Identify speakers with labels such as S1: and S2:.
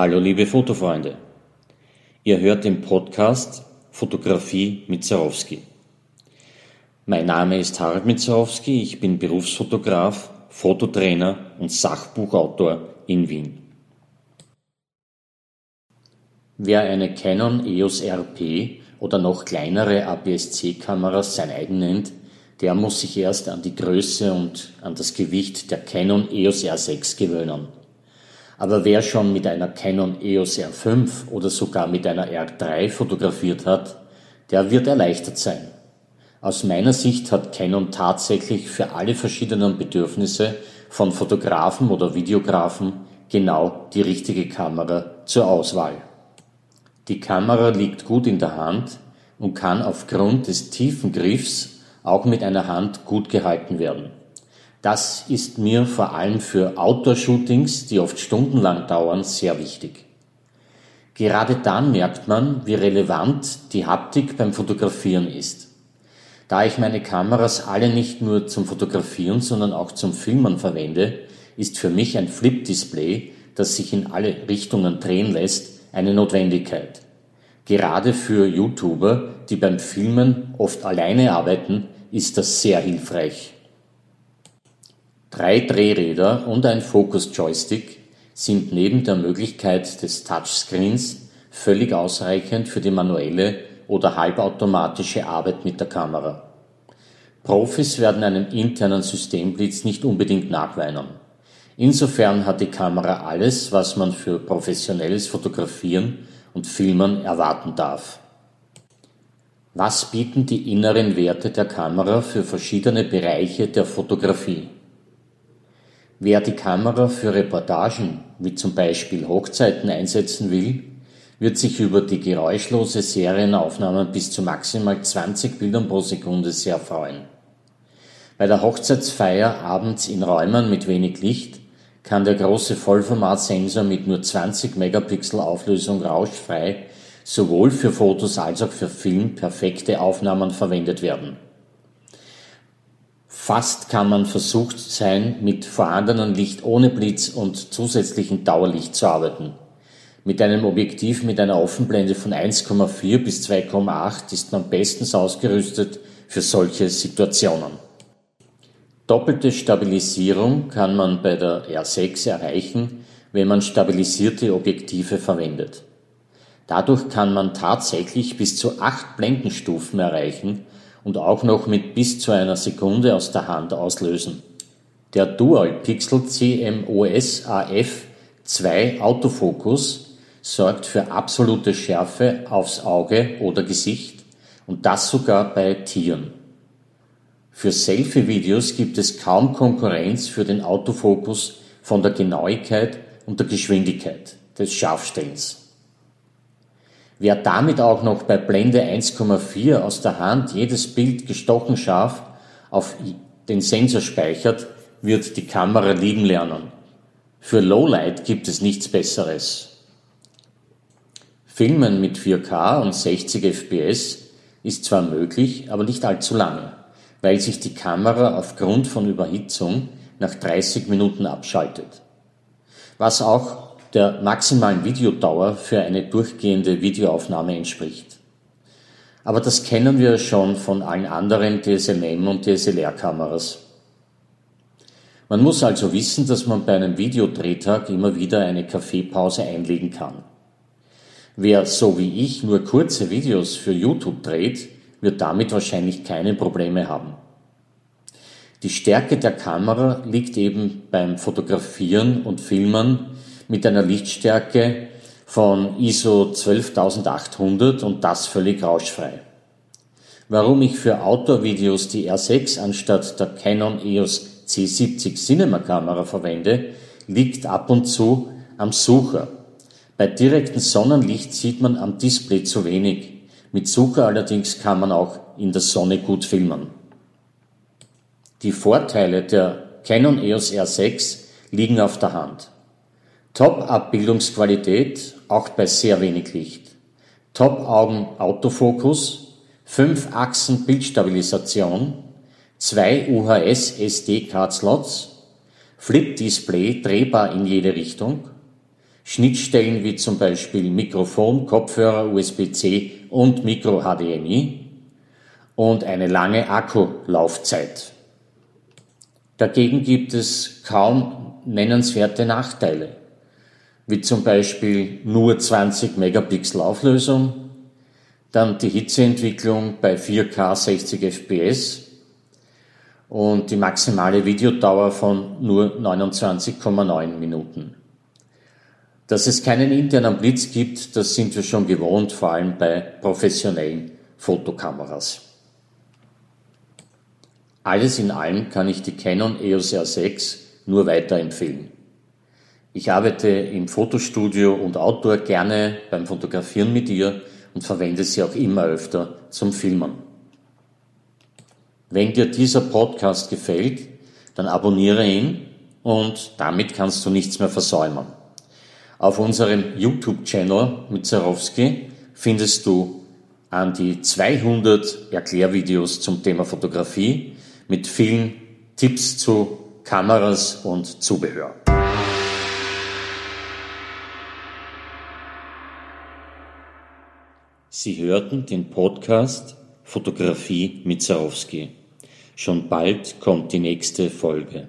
S1: Hallo liebe Fotofreunde. Ihr hört den Podcast Fotografie mit Zarowski. Mein Name ist Harald Mitzarowski, ich bin Berufsfotograf, Fototrainer und Sachbuchautor in Wien. Wer eine Canon EOS RP oder noch kleinere APS-C-Kameras sein eigen nennt, der muss sich erst an die Größe und an das Gewicht der Canon EOS R6 gewöhnen. Aber wer schon mit einer Canon EOS R5 oder sogar mit einer R3 fotografiert hat, der wird erleichtert sein. Aus meiner Sicht hat Canon tatsächlich für alle verschiedenen Bedürfnisse von Fotografen oder Videografen genau die richtige Kamera zur Auswahl. Die Kamera liegt gut in der Hand und kann aufgrund des tiefen Griffs auch mit einer Hand gut gehalten werden. Das ist mir vor allem für Outdoor-Shootings, die oft stundenlang dauern, sehr wichtig. Gerade dann merkt man, wie relevant die Haptik beim Fotografieren ist. Da ich meine Kameras alle nicht nur zum Fotografieren, sondern auch zum Filmen verwende, ist für mich ein Flip-Display, das sich in alle Richtungen drehen lässt, eine Notwendigkeit. Gerade für YouTuber, die beim Filmen oft alleine arbeiten, ist das sehr hilfreich. Drei Drehräder und ein Focus-Joystick sind neben der Möglichkeit des Touchscreens völlig ausreichend für die manuelle oder halbautomatische Arbeit mit der Kamera. Profis werden einem internen Systemblitz nicht unbedingt nachweinen. Insofern hat die Kamera alles, was man für professionelles Fotografieren und Filmen erwarten darf. Was bieten die inneren Werte der Kamera für verschiedene Bereiche der Fotografie? Wer die Kamera für Reportagen, wie zum Beispiel Hochzeiten einsetzen will, wird sich über die geräuschlose Serienaufnahmen bis zu maximal 20 Bildern pro Sekunde sehr freuen. Bei der Hochzeitsfeier abends in Räumen mit wenig Licht kann der große Vollformatsensor mit nur 20 Megapixel Auflösung rauschfrei sowohl für Fotos als auch für Film perfekte Aufnahmen verwendet werden. Fast kann man versucht sein, mit vorhandenem Licht ohne Blitz und zusätzlichen Dauerlicht zu arbeiten. Mit einem Objektiv mit einer Offenblende von 1,4 bis 2,8 ist man bestens ausgerüstet für solche Situationen. Doppelte Stabilisierung kann man bei der R6 erreichen, wenn man stabilisierte Objektive verwendet. Dadurch kann man tatsächlich bis zu acht Blendenstufen erreichen und auch noch mit bis zu einer Sekunde aus der Hand auslösen. Der Dual Pixel CMOS AF 2 Autofokus sorgt für absolute Schärfe aufs Auge oder Gesicht und das sogar bei Tieren. Für Selfie-Videos gibt es kaum Konkurrenz für den Autofokus von der Genauigkeit und der Geschwindigkeit des Scharfstellens. Wer damit auch noch bei Blende 1,4 aus der Hand jedes Bild gestochen scharf auf den Sensor speichert, wird die Kamera lieben lernen. Für Lowlight gibt es nichts Besseres. Filmen mit 4K und 60 FPS ist zwar möglich, aber nicht allzu lange, weil sich die Kamera aufgrund von Überhitzung nach 30 Minuten abschaltet. Was auch der maximalen Videodauer für eine durchgehende Videoaufnahme entspricht. Aber das kennen wir schon von allen anderen DSLM und DSLR-Kameras. Man muss also wissen, dass man bei einem Videodrehtag immer wieder eine Kaffeepause einlegen kann. Wer so wie ich nur kurze Videos für YouTube dreht, wird damit wahrscheinlich keine Probleme haben. Die Stärke der Kamera liegt eben beim Fotografieren und Filmen mit einer Lichtstärke von ISO 12800 und das völlig rauschfrei. Warum ich für Outdoor-Videos die R6 anstatt der Canon EOS C70 Cinema Kamera verwende, liegt ab und zu am Sucher. Bei direktem Sonnenlicht sieht man am Display zu wenig. Mit Sucher allerdings kann man auch in der Sonne gut filmen. Die Vorteile der Canon EOS R6 liegen auf der Hand. Top-Abbildungsqualität, auch bei sehr wenig Licht. Top-Augen-Autofokus, 5 Achsen Bildstabilisation, 2 UHS SD-Card-Slots, Flip-Display drehbar in jede Richtung, Schnittstellen wie zum Beispiel Mikrofon, Kopfhörer, USB-C und Micro HDMI und eine lange Akkulaufzeit. Dagegen gibt es kaum nennenswerte Nachteile, wie zum Beispiel nur 20 Megapixel Auflösung, dann die Hitzeentwicklung bei 4K 60 FPS und die maximale Videodauer von nur 29,9 Minuten. Dass es keinen internen Blitz gibt, das sind wir schon gewohnt, vor allem bei professionellen Fotokameras. Alles in allem kann ich die Canon EOS R6 nur weiterempfehlen. Ich arbeite im Fotostudio und Outdoor gerne beim Fotografieren mit ihr und verwende sie auch immer öfter zum Filmen. Wenn dir dieser Podcast gefällt, dann abonniere ihn und damit kannst du nichts mehr versäumen. Auf unserem YouTube-Channel mit Zarowski findest du an die 200 Erklärvideos zum Thema Fotografie mit vielen Tipps zu Kameras und Zubehör. Sie hörten den Podcast Fotografie mit Zarowski. Schon bald kommt die nächste Folge.